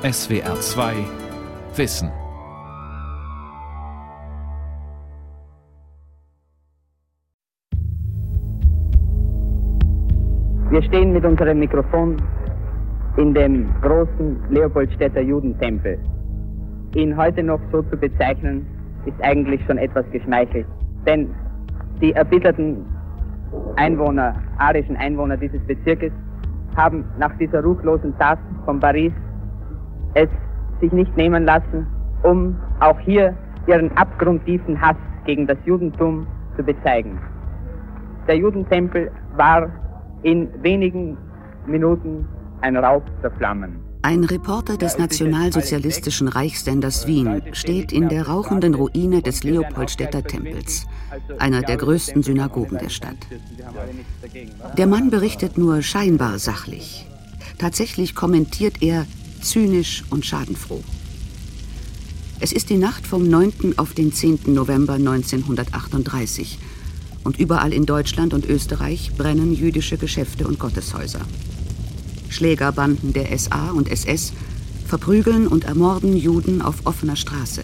SWR 2 Wissen. Wir stehen mit unserem Mikrofon in dem großen Leopoldstädter Judentempel. Ihn heute noch so zu bezeichnen, ist eigentlich schon etwas geschmeichelt. Denn die erbitterten Einwohner, arischen Einwohner dieses Bezirkes, haben nach dieser ruchlosen Tat von Paris es sich nicht nehmen lassen, um auch hier ihren abgrundtiefen Hass gegen das Judentum zu bezeigen. Der Judentempel war in wenigen Minuten ein Raub der Flammen. Ein Reporter des nationalsozialistischen Reichssenders Wien steht in der rauchenden Ruine des Leopoldstädter Tempels, einer der größten Synagogen der Stadt. Der Mann berichtet nur scheinbar sachlich. Tatsächlich kommentiert er zynisch und schadenfroh. Es ist die Nacht vom 9. auf den 10. November 1938 und überall in Deutschland und Österreich brennen jüdische Geschäfte und Gotteshäuser. Schlägerbanden der SA und SS verprügeln und ermorden Juden auf offener Straße,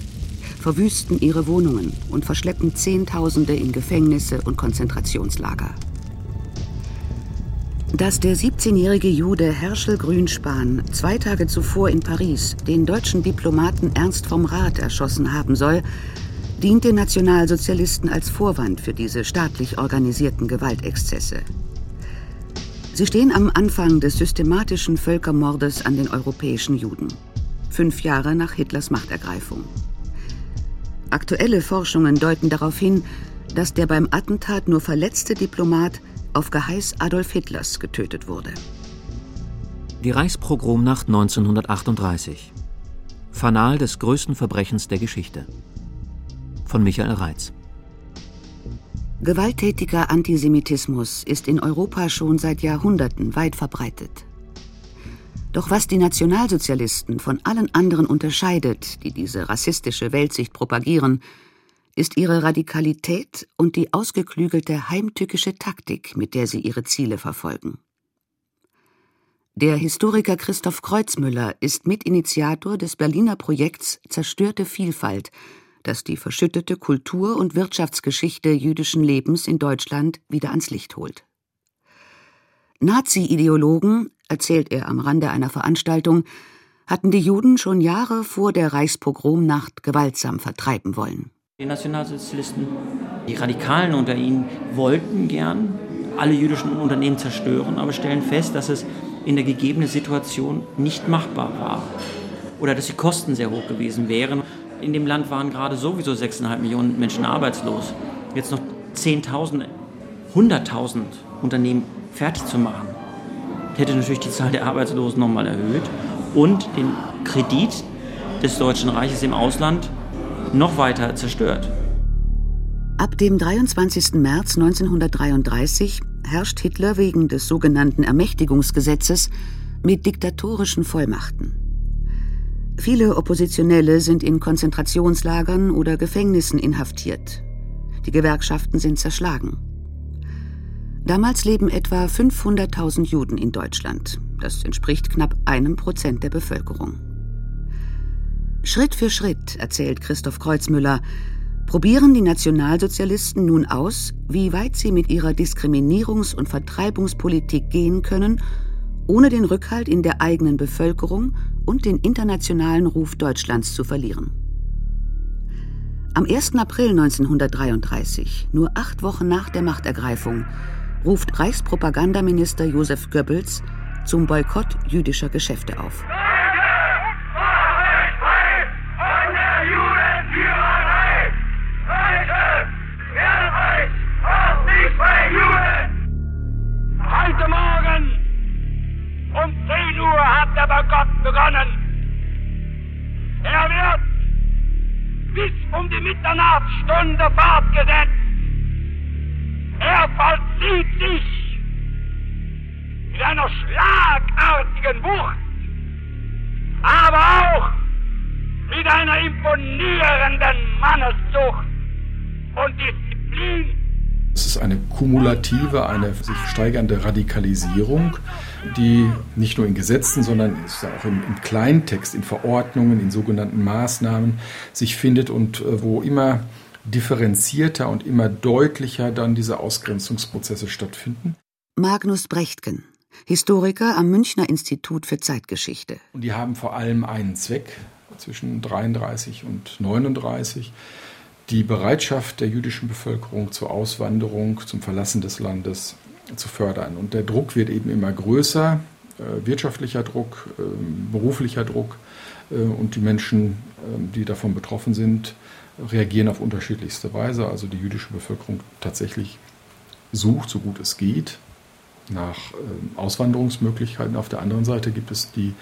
verwüsten ihre Wohnungen und verschleppen Zehntausende in Gefängnisse und Konzentrationslager. Dass der 17-jährige Jude Herschel Grünspan zwei Tage zuvor in Paris den deutschen Diplomaten Ernst vom Rath erschossen haben soll, dient den Nationalsozialisten als Vorwand für diese staatlich organisierten Gewaltexzesse. Sie stehen am Anfang des systematischen Völkermordes an den europäischen Juden, fünf Jahre nach Hitlers Machtergreifung. Aktuelle Forschungen deuten darauf hin, dass der beim Attentat nur verletzte Diplomat auf Geheiß Adolf Hitlers getötet wurde. Die Reichspogromnacht 1938. Fanal des größten Verbrechens der Geschichte. Von Michael Reitz. Gewalttätiger Antisemitismus ist in Europa schon seit Jahrhunderten weit verbreitet. Doch was die Nationalsozialisten von allen anderen unterscheidet, die diese rassistische Weltsicht propagieren, ist ihre Radikalität und die ausgeklügelte heimtückische Taktik, mit der sie ihre Ziele verfolgen. Der Historiker Christoph Kreuzmüller ist Mitinitiator des Berliner Projekts Zerstörte Vielfalt, das die verschüttete Kultur- und Wirtschaftsgeschichte jüdischen Lebens in Deutschland wieder ans Licht holt. Nazi-Ideologen, erzählt er am Rande einer Veranstaltung, hatten die Juden schon Jahre vor der Reichspogromnacht gewaltsam vertreiben wollen. Die Nationalsozialisten, die Radikalen unter ihnen wollten gern alle jüdischen Unternehmen zerstören, aber stellen fest, dass es in der gegebenen Situation nicht machbar war oder dass die Kosten sehr hoch gewesen wären. In dem Land waren gerade sowieso 6,5 Millionen Menschen arbeitslos. Jetzt noch 10.000, 100.000 Unternehmen fertig zu machen, hätte natürlich die Zahl der Arbeitslosen nochmal erhöht und den Kredit des Deutschen Reiches im Ausland noch weiter zerstört. Ab dem 23. März 1933 herrscht Hitler wegen des sogenannten Ermächtigungsgesetzes mit diktatorischen Vollmachten. Viele Oppositionelle sind in Konzentrationslagern oder Gefängnissen inhaftiert. Die Gewerkschaften sind zerschlagen. Damals leben etwa 500.000 Juden in Deutschland. Das entspricht knapp einem Prozent der Bevölkerung. Schritt für Schritt, erzählt Christoph Kreuzmüller, probieren die Nationalsozialisten nun aus, wie weit sie mit ihrer Diskriminierungs- und Vertreibungspolitik gehen können, ohne den Rückhalt in der eigenen Bevölkerung und den internationalen Ruf Deutschlands zu verlieren. Am 1. April 1933, nur acht Wochen nach der Machtergreifung, ruft Reichspropagandaminister Josef Goebbels zum Boykott jüdischer Geschäfte auf. Mitternachtsstunde fortgesetzt. Er vollzieht sich mit einer schlagartigen Wucht, aber auch mit einer imponierenden Manneszucht und Disziplin Es ist eine kumulative, eine sich steigernde Radikalisierung, die nicht nur in Gesetzen, sondern auch im, im Kleintext, in Verordnungen, in sogenannten Maßnahmen sich findet und äh, wo immer differenzierter und immer deutlicher dann diese Ausgrenzungsprozesse stattfinden. Magnus Brechtgen, Historiker am Münchner Institut für Zeitgeschichte. Und die haben vor allem einen Zweck zwischen 33 und 39 die Bereitschaft der jüdischen Bevölkerung zur Auswanderung, zum Verlassen des Landes zu fördern. Und der Druck wird eben immer größer, äh, wirtschaftlicher Druck, äh, beruflicher Druck. Äh, und die Menschen, ähm, die davon betroffen sind, reagieren auf unterschiedlichste Weise. Also die jüdische Bevölkerung tatsächlich sucht, so gut es geht, nach ähm, Auswanderungsmöglichkeiten. Auf der anderen Seite gibt es die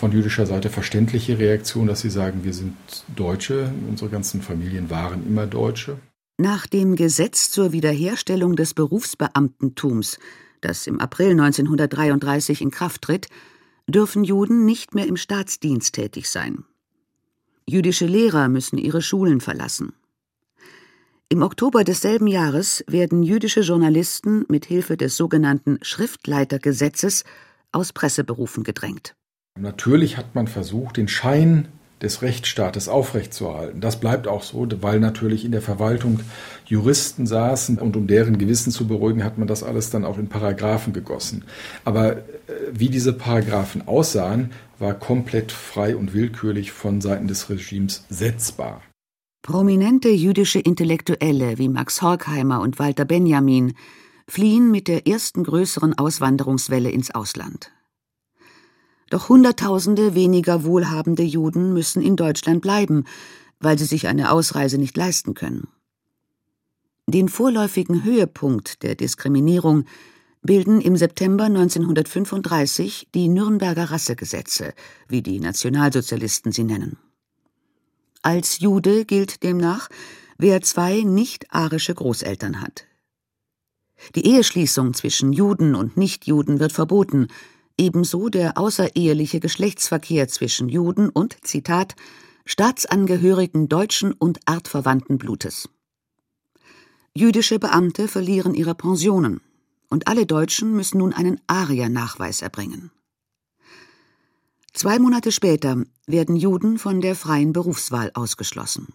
von jüdischer Seite verständliche Reaktion, dass sie sagen, wir sind Deutsche, unsere ganzen Familien waren immer Deutsche. Nach dem Gesetz zur Wiederherstellung des Berufsbeamtentums, das im April 1933 in Kraft tritt, dürfen Juden nicht mehr im Staatsdienst tätig sein. Jüdische Lehrer müssen ihre Schulen verlassen. Im Oktober desselben Jahres werden jüdische Journalisten mit Hilfe des sogenannten Schriftleitergesetzes aus Presseberufen gedrängt. Natürlich hat man versucht, den Schein des Rechtsstaates aufrechtzuerhalten. Das bleibt auch so, weil natürlich in der Verwaltung Juristen saßen und um deren Gewissen zu beruhigen, hat man das alles dann auch in Paragraphen gegossen. Aber äh, wie diese Paragraphen aussahen, war komplett frei und willkürlich von Seiten des Regimes setzbar. Prominente jüdische Intellektuelle wie Max Horkheimer und Walter Benjamin fliehen mit der ersten größeren Auswanderungswelle ins Ausland. Doch Hunderttausende weniger wohlhabende Juden müssen in Deutschland bleiben, weil sie sich eine Ausreise nicht leisten können. Den vorläufigen Höhepunkt der Diskriminierung bilden im September 1935 die Nürnberger Rassegesetze, wie die Nationalsozialisten sie nennen. Als Jude gilt demnach, wer zwei nicht-arische Großeltern hat. Die Eheschließung zwischen Juden und Nichtjuden wird verboten, ebenso der außereheliche Geschlechtsverkehr zwischen Juden und, Zitat, Staatsangehörigen deutschen und artverwandten Blutes. Jüdische Beamte verlieren ihre Pensionen, und alle Deutschen müssen nun einen Ariernachweis erbringen. Zwei Monate später werden Juden von der freien Berufswahl ausgeschlossen.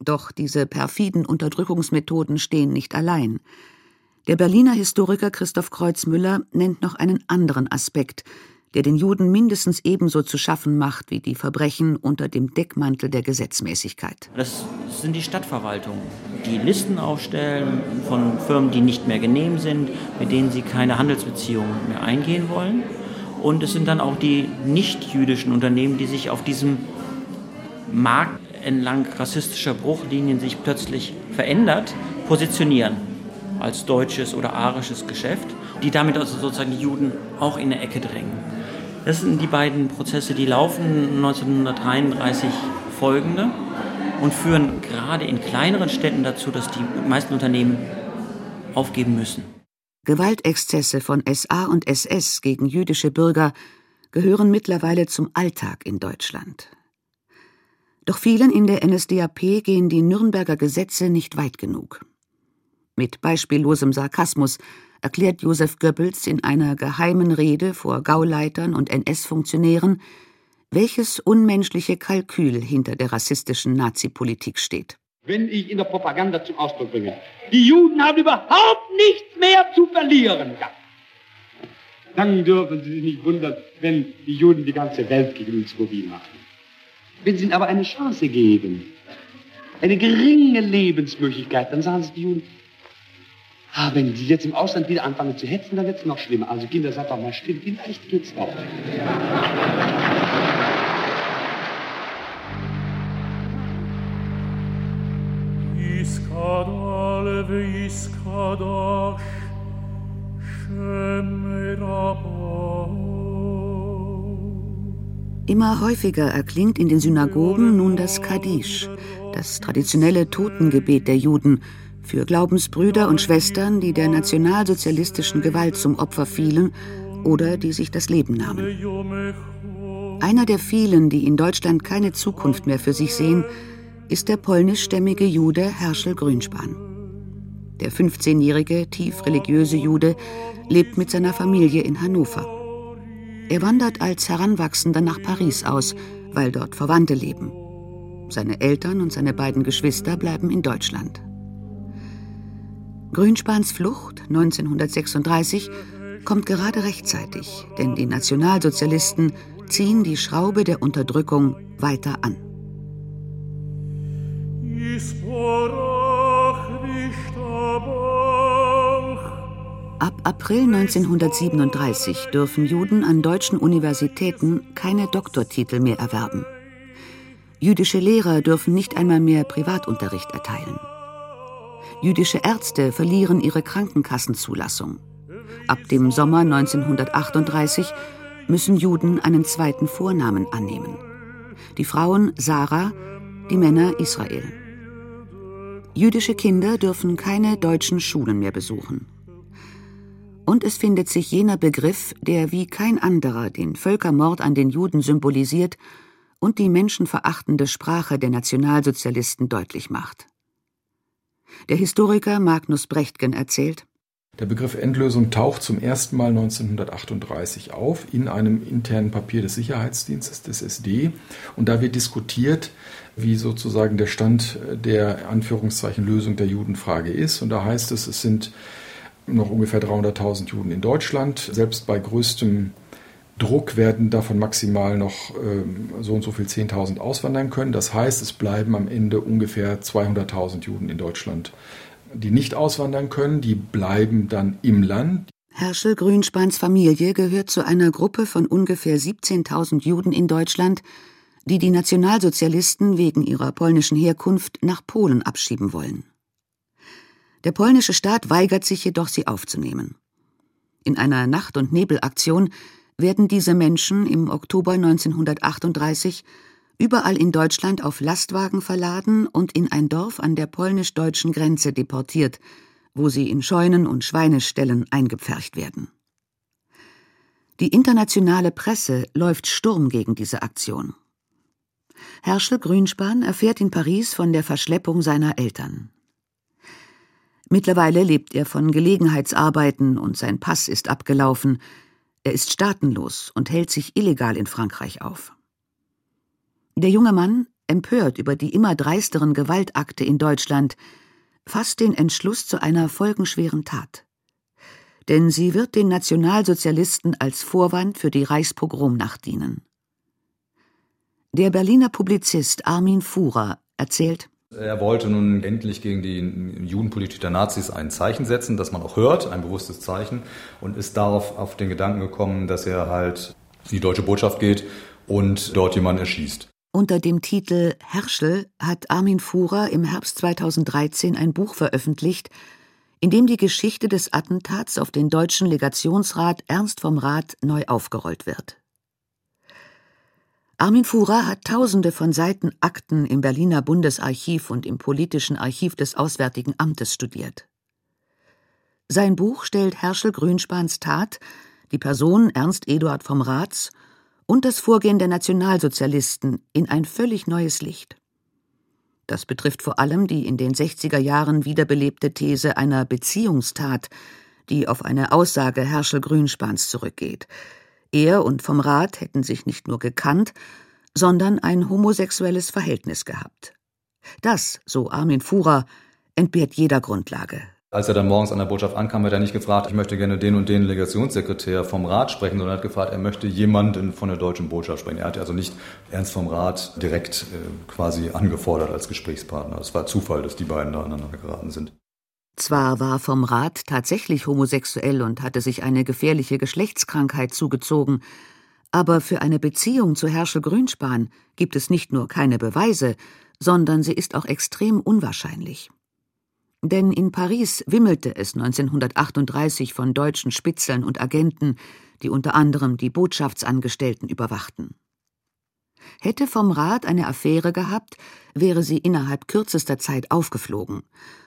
Doch diese perfiden Unterdrückungsmethoden stehen nicht allein. Der Berliner Historiker Christoph Kreuzmüller nennt noch einen anderen Aspekt, der den Juden mindestens ebenso zu schaffen macht wie die Verbrechen unter dem Deckmantel der Gesetzmäßigkeit. Das sind die Stadtverwaltungen, die Listen aufstellen von Firmen, die nicht mehr genehm sind, mit denen sie keine Handelsbeziehungen mehr eingehen wollen. Und es sind dann auch die nicht-jüdischen Unternehmen, die sich auf diesem Markt entlang rassistischer Bruchlinien sich plötzlich verändert, positionieren als deutsches oder arisches Geschäft, die damit also sozusagen die Juden auch in eine Ecke drängen. Das sind die beiden Prozesse, die laufen 1933 folgende und führen gerade in kleineren Städten dazu, dass die meisten Unternehmen aufgeben müssen. Gewaltexzesse von SA und SS gegen jüdische Bürger gehören mittlerweile zum Alltag in Deutschland. Doch vielen in der NSDAP gehen die Nürnberger Gesetze nicht weit genug. Mit beispiellosem Sarkasmus erklärt Josef Goebbels in einer geheimen Rede vor Gauleitern und NS-Funktionären, welches unmenschliche Kalkül hinter der rassistischen Nazi-Politik steht. Wenn ich in der Propaganda zum Ausdruck bringe, die Juden haben überhaupt nichts mehr zu verlieren. Dann dürfen Sie sich nicht wundern, wenn die Juden die ganze Welt gegen uns mobil machen. Wenn Sie ihnen aber eine Chance geben, eine geringe Lebensmöglichkeit, dann sagen Sie die Juden, Ah, wenn die jetzt im Ausland wieder anfangen zu hetzen, dann wird es noch schlimmer. Also Kinder, seid doch mal still, vielleicht geht's noch. Immer häufiger erklingt in den Synagogen nun das Kaddisch, das traditionelle Totengebet der Juden, für Glaubensbrüder und Schwestern, die der nationalsozialistischen Gewalt zum Opfer fielen oder die sich das Leben nahmen. Einer der vielen, die in Deutschland keine Zukunft mehr für sich sehen, ist der polnischstämmige Jude Herschel Grünspan. Der 15-jährige, tief religiöse Jude lebt mit seiner Familie in Hannover. Er wandert als Heranwachsender nach Paris aus, weil dort Verwandte leben. Seine Eltern und seine beiden Geschwister bleiben in Deutschland. Grünspans Flucht 1936 kommt gerade rechtzeitig, denn die Nationalsozialisten ziehen die Schraube der Unterdrückung weiter an. Ab April 1937 dürfen Juden an deutschen Universitäten keine Doktortitel mehr erwerben. Jüdische Lehrer dürfen nicht einmal mehr Privatunterricht erteilen. Jüdische Ärzte verlieren ihre Krankenkassenzulassung. Ab dem Sommer 1938 müssen Juden einen zweiten Vornamen annehmen. Die Frauen Sarah, die Männer Israel. Jüdische Kinder dürfen keine deutschen Schulen mehr besuchen. Und es findet sich jener Begriff, der wie kein anderer den Völkermord an den Juden symbolisiert und die menschenverachtende Sprache der Nationalsozialisten deutlich macht. Der Historiker Magnus Brechtgen erzählt, der Begriff Endlösung taucht zum ersten Mal 1938 auf in einem internen Papier des Sicherheitsdienstes des SD. Und da wird diskutiert, wie sozusagen der Stand der Anführungszeichen Lösung der Judenfrage ist. Und da heißt es, es sind noch ungefähr 300.000 Juden in Deutschland. Selbst bei größtem Druck werden davon maximal noch ähm, so und so viel 10.000 auswandern können. Das heißt, es bleiben am Ende ungefähr 200.000 Juden in Deutschland, die nicht auswandern können. Die bleiben dann im Land. Herschel Grünspans Familie gehört zu einer Gruppe von ungefähr 17.000 Juden in Deutschland, die die Nationalsozialisten wegen ihrer polnischen Herkunft nach Polen abschieben wollen. Der polnische Staat weigert sich jedoch, sie aufzunehmen. In einer Nacht- und Nebelaktion werden diese Menschen im Oktober 1938 überall in Deutschland auf Lastwagen verladen und in ein Dorf an der polnisch-deutschen Grenze deportiert, wo sie in Scheunen und Schweineställen eingepfercht werden. Die internationale Presse läuft Sturm gegen diese Aktion. Herschel Grünspan erfährt in Paris von der Verschleppung seiner Eltern. Mittlerweile lebt er von Gelegenheitsarbeiten und sein Pass ist abgelaufen, er ist staatenlos und hält sich illegal in Frankreich auf. Der junge Mann, empört über die immer dreisteren Gewaltakte in Deutschland, fasst den Entschluss zu einer folgenschweren Tat. Denn sie wird den Nationalsozialisten als Vorwand für die Reichspogromnacht dienen. Der Berliner Publizist Armin Fuhrer erzählt, er wollte nun endlich gegen die Judenpolitik der Nazis ein Zeichen setzen, das man auch hört, ein bewusstes Zeichen, und ist darauf auf den Gedanken gekommen, dass er halt in die deutsche Botschaft geht und dort jemanden erschießt. Unter dem Titel Herschel hat Armin Fuhrer im Herbst 2013 ein Buch veröffentlicht, in dem die Geschichte des Attentats auf den deutschen Legationsrat Ernst vom Rat neu aufgerollt wird. Armin Fuhrer hat tausende von Seiten Akten im Berliner Bundesarchiv und im politischen Archiv des Auswärtigen Amtes studiert. Sein Buch stellt Herschel Grünspans Tat, die Person Ernst Eduard vom Rats und das Vorgehen der Nationalsozialisten in ein völlig neues Licht. Das betrifft vor allem die in den 60er Jahren wiederbelebte These einer Beziehungstat, die auf eine Aussage Herschel Grünspans zurückgeht, er und vom Rat hätten sich nicht nur gekannt, sondern ein homosexuelles Verhältnis gehabt. Das, so Armin Fuhrer, entbehrt jeder Grundlage. Als er dann morgens an der Botschaft ankam, hat er nicht gefragt, ich möchte gerne den und den Legationssekretär vom Rat sprechen, sondern hat gefragt, er möchte jemanden von der deutschen Botschaft sprechen. Er hat also nicht Ernst vom Rat direkt äh, quasi angefordert als Gesprächspartner. Es war Zufall, dass die beiden da aneinander geraten sind. Zwar war vom Rat tatsächlich homosexuell und hatte sich eine gefährliche Geschlechtskrankheit zugezogen, aber für eine Beziehung zu Herschel Grünspan gibt es nicht nur keine Beweise, sondern sie ist auch extrem unwahrscheinlich. Denn in Paris wimmelte es 1938 von deutschen Spitzeln und Agenten, die unter anderem die Botschaftsangestellten überwachten. Hätte vom Rat eine Affäre gehabt, wäre sie innerhalb kürzester Zeit aufgeflogen,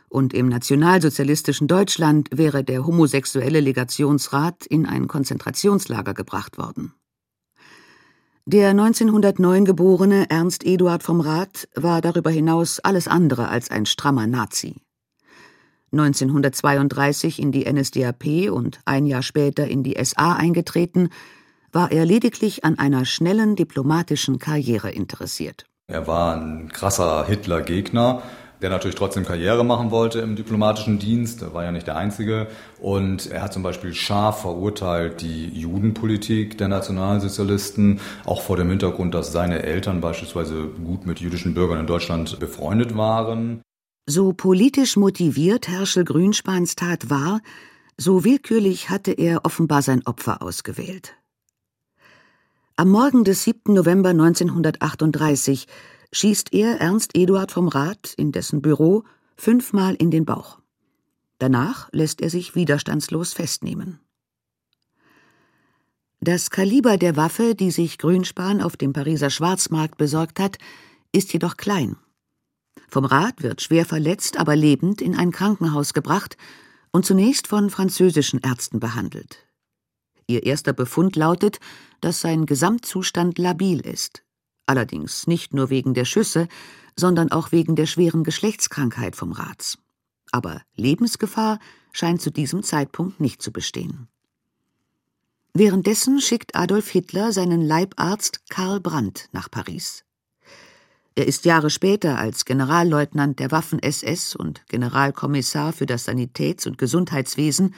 und im nationalsozialistischen Deutschland wäre der homosexuelle Legationsrat in ein Konzentrationslager gebracht worden. Der 1909 geborene Ernst Eduard vom Rat war darüber hinaus alles andere als ein strammer Nazi. 1932 in die NSDAP und ein Jahr später in die SA eingetreten, war er lediglich an einer schnellen diplomatischen Karriere interessiert. Er war ein krasser Hitler-Gegner, der natürlich trotzdem Karriere machen wollte im diplomatischen Dienst. Er war ja nicht der Einzige. Und er hat zum Beispiel scharf verurteilt die Judenpolitik der Nationalsozialisten, auch vor dem Hintergrund, dass seine Eltern beispielsweise gut mit jüdischen Bürgern in Deutschland befreundet waren. So politisch motiviert Herschel Grünspans Tat war, so willkürlich hatte er offenbar sein Opfer ausgewählt. Am Morgen des 7. November 1938 schießt er Ernst Eduard vom Rat in dessen Büro fünfmal in den Bauch. Danach lässt er sich widerstandslos festnehmen. Das Kaliber der Waffe, die sich Grünspan auf dem Pariser Schwarzmarkt besorgt hat, ist jedoch klein. Vom Rat wird schwer verletzt, aber lebend in ein Krankenhaus gebracht und zunächst von französischen Ärzten behandelt. Ihr erster Befund lautet, dass sein Gesamtzustand labil ist allerdings nicht nur wegen der Schüsse, sondern auch wegen der schweren Geschlechtskrankheit vom Rats. Aber Lebensgefahr scheint zu diesem Zeitpunkt nicht zu bestehen. Währenddessen schickt Adolf Hitler seinen Leibarzt Karl Brandt nach Paris. Er ist Jahre später als Generalleutnant der Waffen-SS und Generalkommissar für das Sanitäts- und Gesundheitswesen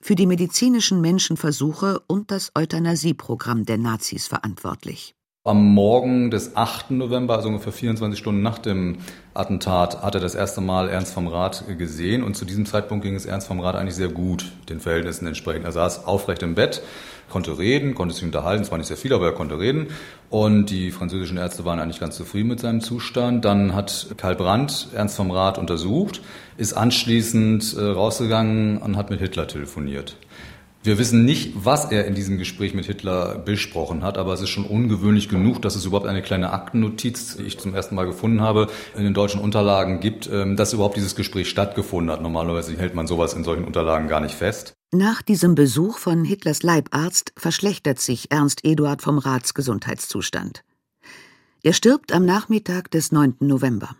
für die medizinischen Menschenversuche und das Euthanasieprogramm der Nazis verantwortlich. Am Morgen des 8. November, also ungefähr 24 Stunden nach dem Attentat, hat er das erste Mal Ernst vom Rat gesehen. Und zu diesem Zeitpunkt ging es Ernst vom Rat eigentlich sehr gut, den Verhältnissen entsprechend. Er saß aufrecht im Bett, konnte reden, konnte sich unterhalten. zwar nicht sehr viel, aber er konnte reden. Und die französischen Ärzte waren eigentlich ganz zufrieden mit seinem Zustand. Dann hat Karl Brandt Ernst vom Rat untersucht, ist anschließend äh, rausgegangen und hat mit Hitler telefoniert. Wir wissen nicht, was er in diesem Gespräch mit Hitler besprochen hat, aber es ist schon ungewöhnlich genug, dass es überhaupt eine kleine Aktennotiz, die ich zum ersten Mal gefunden habe, in den deutschen Unterlagen gibt, ähm, dass überhaupt dieses Gespräch stattgefunden hat. Normalerweise hält man sowas in solchen Unterlagen gar nicht fest. Nach diesem Besuch von Hitlers Leibarzt verschlechtert sich Ernst Eduard vom Rats Gesundheitszustand. Er stirbt am Nachmittag des 9. November.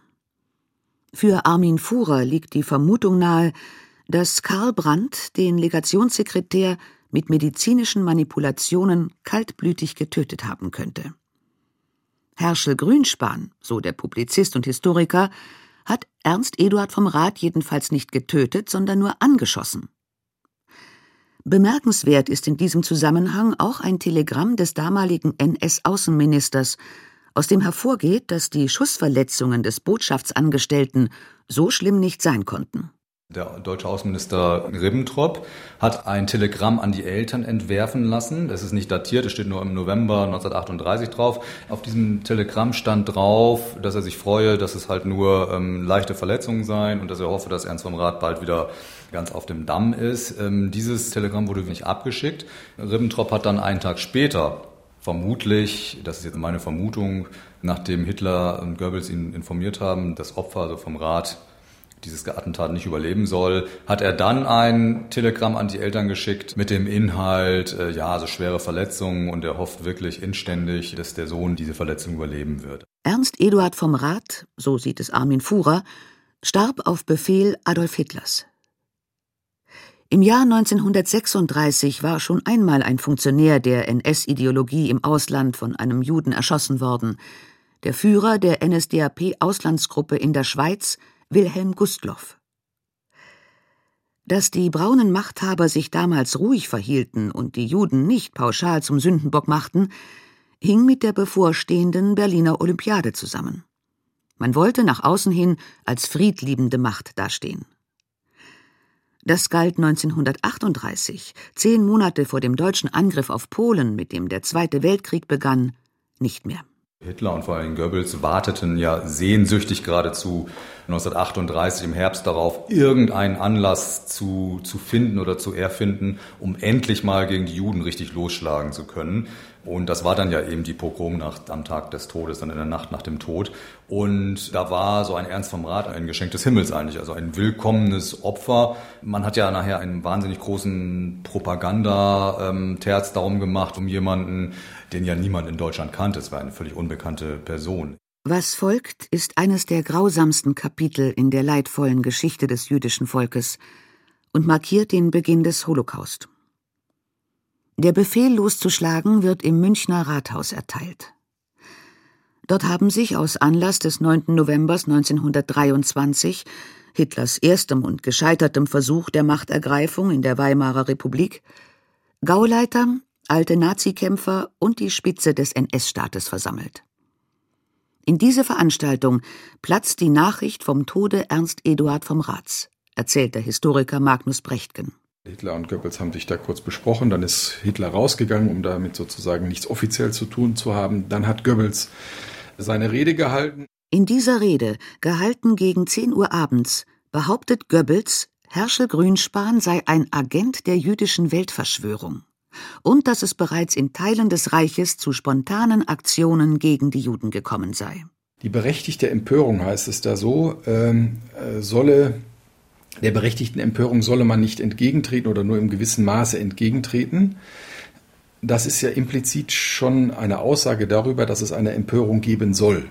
Für Armin Fuhrer liegt die Vermutung nahe, dass Karl Brandt den Legationssekretär mit medizinischen Manipulationen kaltblütig getötet haben könnte. Herschel Grünspan, so der Publizist und Historiker, hat Ernst Eduard vom Rat jedenfalls nicht getötet, sondern nur angeschossen. Bemerkenswert ist in diesem Zusammenhang auch ein Telegramm des damaligen NS-Außenministers, aus dem hervorgeht, dass die Schussverletzungen des Botschaftsangestellten so schlimm nicht sein konnten. Der deutsche Außenminister Ribbentrop hat ein Telegramm an die Eltern entwerfen lassen. Das ist nicht datiert, es steht nur im November 1938 drauf. Auf diesem Telegramm stand drauf, dass er sich freue, dass es halt nur ähm, leichte Verletzungen seien und dass er hoffe, dass Ernst vom Rat bald wieder ganz auf dem Damm ist. Ähm, dieses Telegramm wurde nicht abgeschickt. Ribbentrop hat dann einen Tag später vermutlich, das ist jetzt meine Vermutung, nachdem Hitler und Goebbels ihn informiert haben, das Opfer also vom Rat dieses Attentat nicht überleben soll, hat er dann ein Telegramm an die Eltern geschickt mit dem Inhalt, äh, ja, also schwere Verletzungen und er hofft wirklich inständig, dass der Sohn diese Verletzung überleben wird. Ernst Eduard vom Rat, so sieht es Armin Fuhrer, starb auf Befehl Adolf Hitlers. Im Jahr 1936 war schon einmal ein Funktionär der NS-Ideologie im Ausland von einem Juden erschossen worden. Der Führer der NSDAP-Auslandsgruppe in der Schweiz Wilhelm Gustloff. Dass die braunen Machthaber sich damals ruhig verhielten und die Juden nicht pauschal zum Sündenbock machten, hing mit der bevorstehenden Berliner Olympiade zusammen. Man wollte nach außen hin als friedliebende Macht dastehen. Das galt 1938, zehn Monate vor dem deutschen Angriff auf Polen, mit dem der Zweite Weltkrieg begann, nicht mehr. Hitler und vor allem Goebbels warteten ja sehnsüchtig geradezu 1938 im Herbst darauf, irgendeinen Anlass zu, zu finden oder zu erfinden, um endlich mal gegen die Juden richtig losschlagen zu können. Und das war dann ja eben die Pogromnacht am Tag des Todes, dann in der Nacht nach dem Tod. Und da war so ein Ernst vom Rat ein Geschenk des Himmels eigentlich, also ein willkommenes Opfer. Man hat ja nachher einen wahnsinnig großen Propaganda-Terz darum gemacht, um jemanden, den ja niemand in Deutschland kannte. Es war eine völlig unbekannte Person. Was folgt, ist eines der grausamsten Kapitel in der leidvollen Geschichte des jüdischen Volkes und markiert den Beginn des Holocaust. Der Befehl loszuschlagen wird im Münchner Rathaus erteilt. Dort haben sich aus Anlass des 9. November 1923, Hitlers erstem und gescheitertem Versuch der Machtergreifung in der Weimarer Republik, Gauleiter, alte Nazikämpfer und die Spitze des NS-Staates versammelt. In diese Veranstaltung platzt die Nachricht vom Tode Ernst Eduard vom Rats, erzählt der Historiker Magnus Brechtgen. Hitler und Goebbels haben sich da kurz besprochen, dann ist Hitler rausgegangen, um damit sozusagen nichts offiziell zu tun zu haben. Dann hat Goebbels seine Rede gehalten. In dieser Rede, gehalten gegen 10 Uhr abends, behauptet Goebbels, Herschel Grünspan sei ein Agent der jüdischen Weltverschwörung und dass es bereits in Teilen des Reiches zu spontanen Aktionen gegen die Juden gekommen sei. Die berechtigte Empörung heißt es da so, ähm, äh, solle der berechtigten Empörung solle man nicht entgegentreten oder nur im gewissen Maße entgegentreten. Das ist ja implizit schon eine Aussage darüber, dass es eine Empörung geben soll.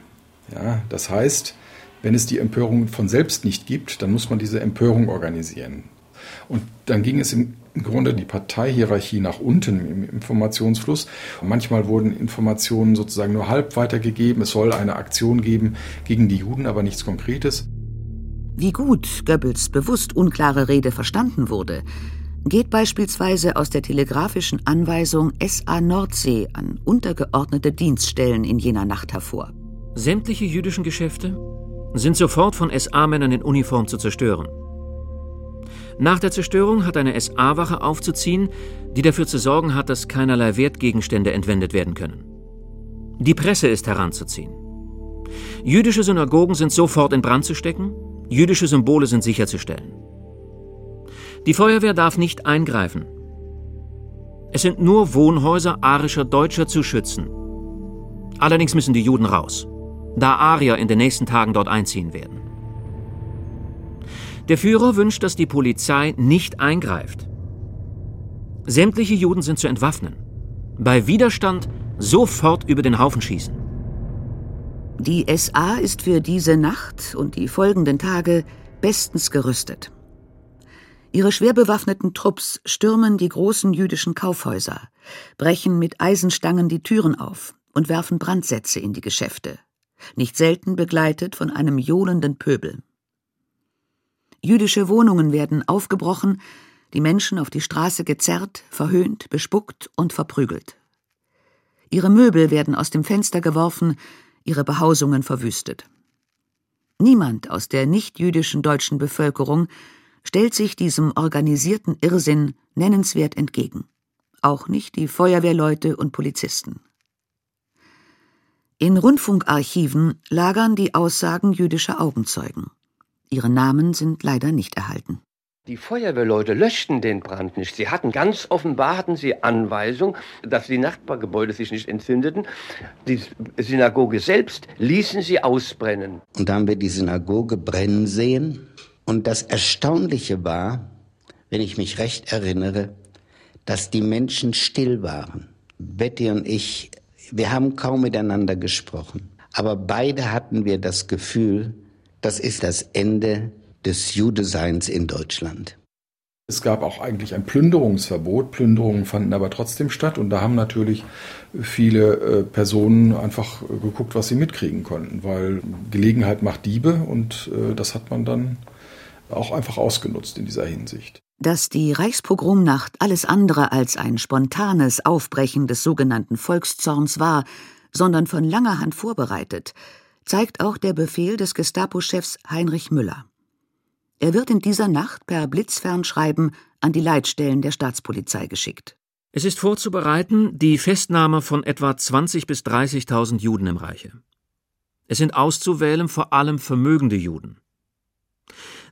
Ja, das heißt, wenn es die Empörung von selbst nicht gibt, dann muss man diese Empörung organisieren. Und dann ging es im im Grunde die Parteihierarchie nach unten im Informationsfluss. manchmal wurden Informationen sozusagen nur halb weitergegeben. Es soll eine Aktion geben gegen die Juden, aber nichts Konkretes. Wie gut Goebbels bewusst unklare Rede verstanden wurde, geht beispielsweise aus der telegrafischen Anweisung SA Nordsee an untergeordnete Dienststellen in jener Nacht hervor. Sämtliche jüdischen Geschäfte sind sofort von SA-Männern in Uniform zu zerstören. Nach der Zerstörung hat eine SA-Wache aufzuziehen, die dafür zu sorgen hat, dass keinerlei Wertgegenstände entwendet werden können. Die Presse ist heranzuziehen. Jüdische Synagogen sind sofort in Brand zu stecken, jüdische Symbole sind sicherzustellen. Die Feuerwehr darf nicht eingreifen. Es sind nur Wohnhäuser arischer Deutscher zu schützen. Allerdings müssen die Juden raus, da Arier in den nächsten Tagen dort einziehen werden. Der Führer wünscht, dass die Polizei nicht eingreift. Sämtliche Juden sind zu entwaffnen. Bei Widerstand sofort über den Haufen schießen. Die SA ist für diese Nacht und die folgenden Tage bestens gerüstet. Ihre schwer bewaffneten Trupps stürmen die großen jüdischen Kaufhäuser, brechen mit Eisenstangen die Türen auf und werfen Brandsätze in die Geschäfte, nicht selten begleitet von einem johlenden Pöbel. Jüdische Wohnungen werden aufgebrochen, die Menschen auf die Straße gezerrt, verhöhnt, bespuckt und verprügelt. Ihre Möbel werden aus dem Fenster geworfen, ihre Behausungen verwüstet. Niemand aus der nichtjüdischen deutschen Bevölkerung stellt sich diesem organisierten Irrsinn nennenswert entgegen, auch nicht die Feuerwehrleute und Polizisten. In Rundfunkarchiven lagern die Aussagen jüdischer Augenzeugen. Ihre Namen sind leider nicht erhalten. Die Feuerwehrleute löschten den Brand nicht. Sie hatten ganz offenbar hatten sie Anweisung, dass die Nachbargebäude sich nicht entzündeten. Die Synagoge selbst ließen sie ausbrennen. Und da haben wir die Synagoge brennen sehen. Und das Erstaunliche war, wenn ich mich recht erinnere, dass die Menschen still waren. Betty und ich, wir haben kaum miteinander gesprochen. Aber beide hatten wir das Gefühl, das ist das Ende des Judeseins in Deutschland. Es gab auch eigentlich ein Plünderungsverbot. Plünderungen fanden aber trotzdem statt und da haben natürlich viele äh, Personen einfach geguckt, was sie mitkriegen konnten, weil Gelegenheit macht Diebe und äh, das hat man dann auch einfach ausgenutzt in dieser Hinsicht. Dass die Reichspogromnacht alles andere als ein spontanes Aufbrechen des sogenannten Volkszorns war, sondern von langer Hand vorbereitet, zeigt auch der Befehl des Gestapo-Chefs Heinrich Müller. Er wird in dieser Nacht per Blitzfernschreiben an die Leitstellen der Staatspolizei geschickt. Es ist vorzubereiten die Festnahme von etwa 20.000 bis 30.000 Juden im Reiche. Es sind auszuwählen vor allem vermögende Juden.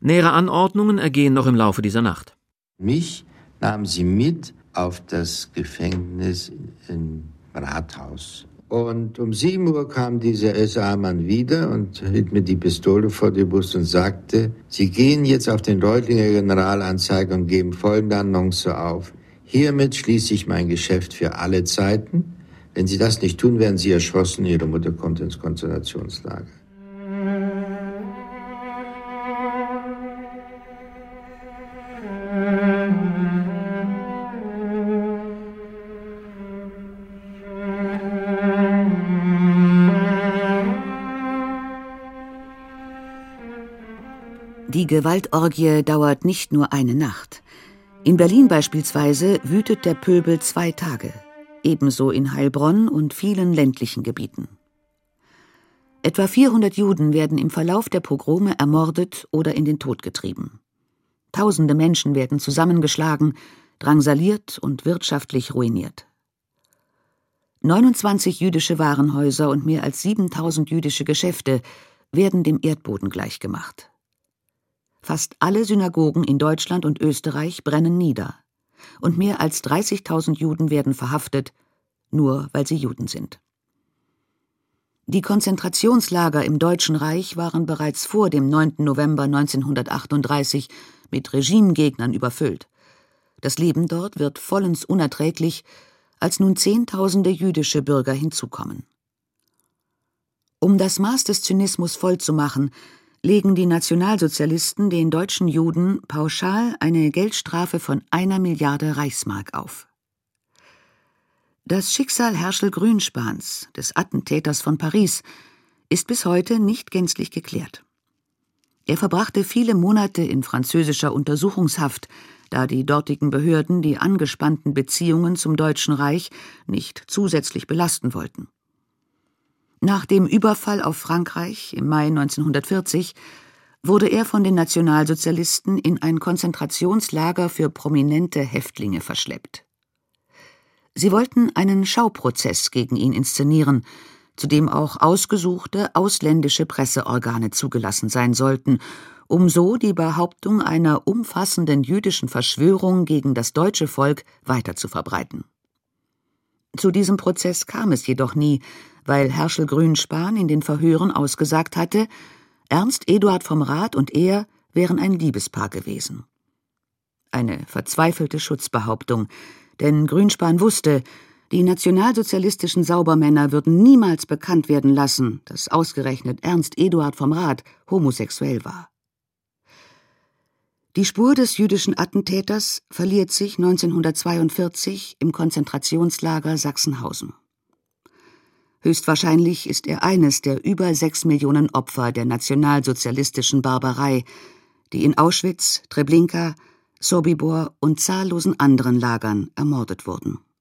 Nähere Anordnungen ergehen noch im Laufe dieser Nacht. Mich nahmen sie mit auf das Gefängnis im Rathaus. Und um sieben Uhr kam dieser SA-Mann wieder und hielt mir die Pistole vor die Brust und sagte, Sie gehen jetzt auf den Reutlinger Generalanzeiger und geben folgende Annonce auf. Hiermit schließe ich mein Geschäft für alle Zeiten. Wenn Sie das nicht tun, werden Sie erschossen, Ihre Mutter kommt ins Konzentrationslager. Gewaltorgie dauert nicht nur eine Nacht. In Berlin beispielsweise wütet der Pöbel zwei Tage, ebenso in Heilbronn und vielen ländlichen Gebieten. Etwa 400 Juden werden im Verlauf der Pogrome ermordet oder in den Tod getrieben. Tausende Menschen werden zusammengeschlagen, drangsaliert und wirtschaftlich ruiniert. 29 jüdische Warenhäuser und mehr als 7000 jüdische Geschäfte werden dem Erdboden gleichgemacht. Fast alle Synagogen in Deutschland und Österreich brennen nieder. Und mehr als 30.000 Juden werden verhaftet, nur weil sie Juden sind. Die Konzentrationslager im Deutschen Reich waren bereits vor dem 9. November 1938 mit Regimegegnern überfüllt. Das Leben dort wird vollends unerträglich, als nun Zehntausende jüdische Bürger hinzukommen. Um das Maß des Zynismus vollzumachen, legen die Nationalsozialisten den deutschen Juden pauschal eine Geldstrafe von einer Milliarde Reichsmark auf. Das Schicksal Herschel Grünspans, des Attentäters von Paris, ist bis heute nicht gänzlich geklärt. Er verbrachte viele Monate in französischer Untersuchungshaft, da die dortigen Behörden die angespannten Beziehungen zum Deutschen Reich nicht zusätzlich belasten wollten. Nach dem Überfall auf Frankreich im Mai 1940 wurde er von den Nationalsozialisten in ein Konzentrationslager für prominente Häftlinge verschleppt. Sie wollten einen Schauprozess gegen ihn inszenieren, zu dem auch ausgesuchte ausländische Presseorgane zugelassen sein sollten, um so die Behauptung einer umfassenden jüdischen Verschwörung gegen das deutsche Volk weiter zu verbreiten. Zu diesem Prozess kam es jedoch nie, weil Herschel Grünspan in den Verhören ausgesagt hatte, Ernst Eduard vom Rat und er wären ein Liebespaar gewesen. Eine verzweifelte Schutzbehauptung, denn Grünspan wusste, die nationalsozialistischen Saubermänner würden niemals bekannt werden lassen, dass ausgerechnet Ernst Eduard vom Rat homosexuell war. Die Spur des jüdischen Attentäters verliert sich 1942 im Konzentrationslager Sachsenhausen. Höchstwahrscheinlich ist er eines der über sechs Millionen Opfer der nationalsozialistischen Barbarei, die in Auschwitz, Treblinka, Sobibor und zahllosen anderen Lagern ermordet wurden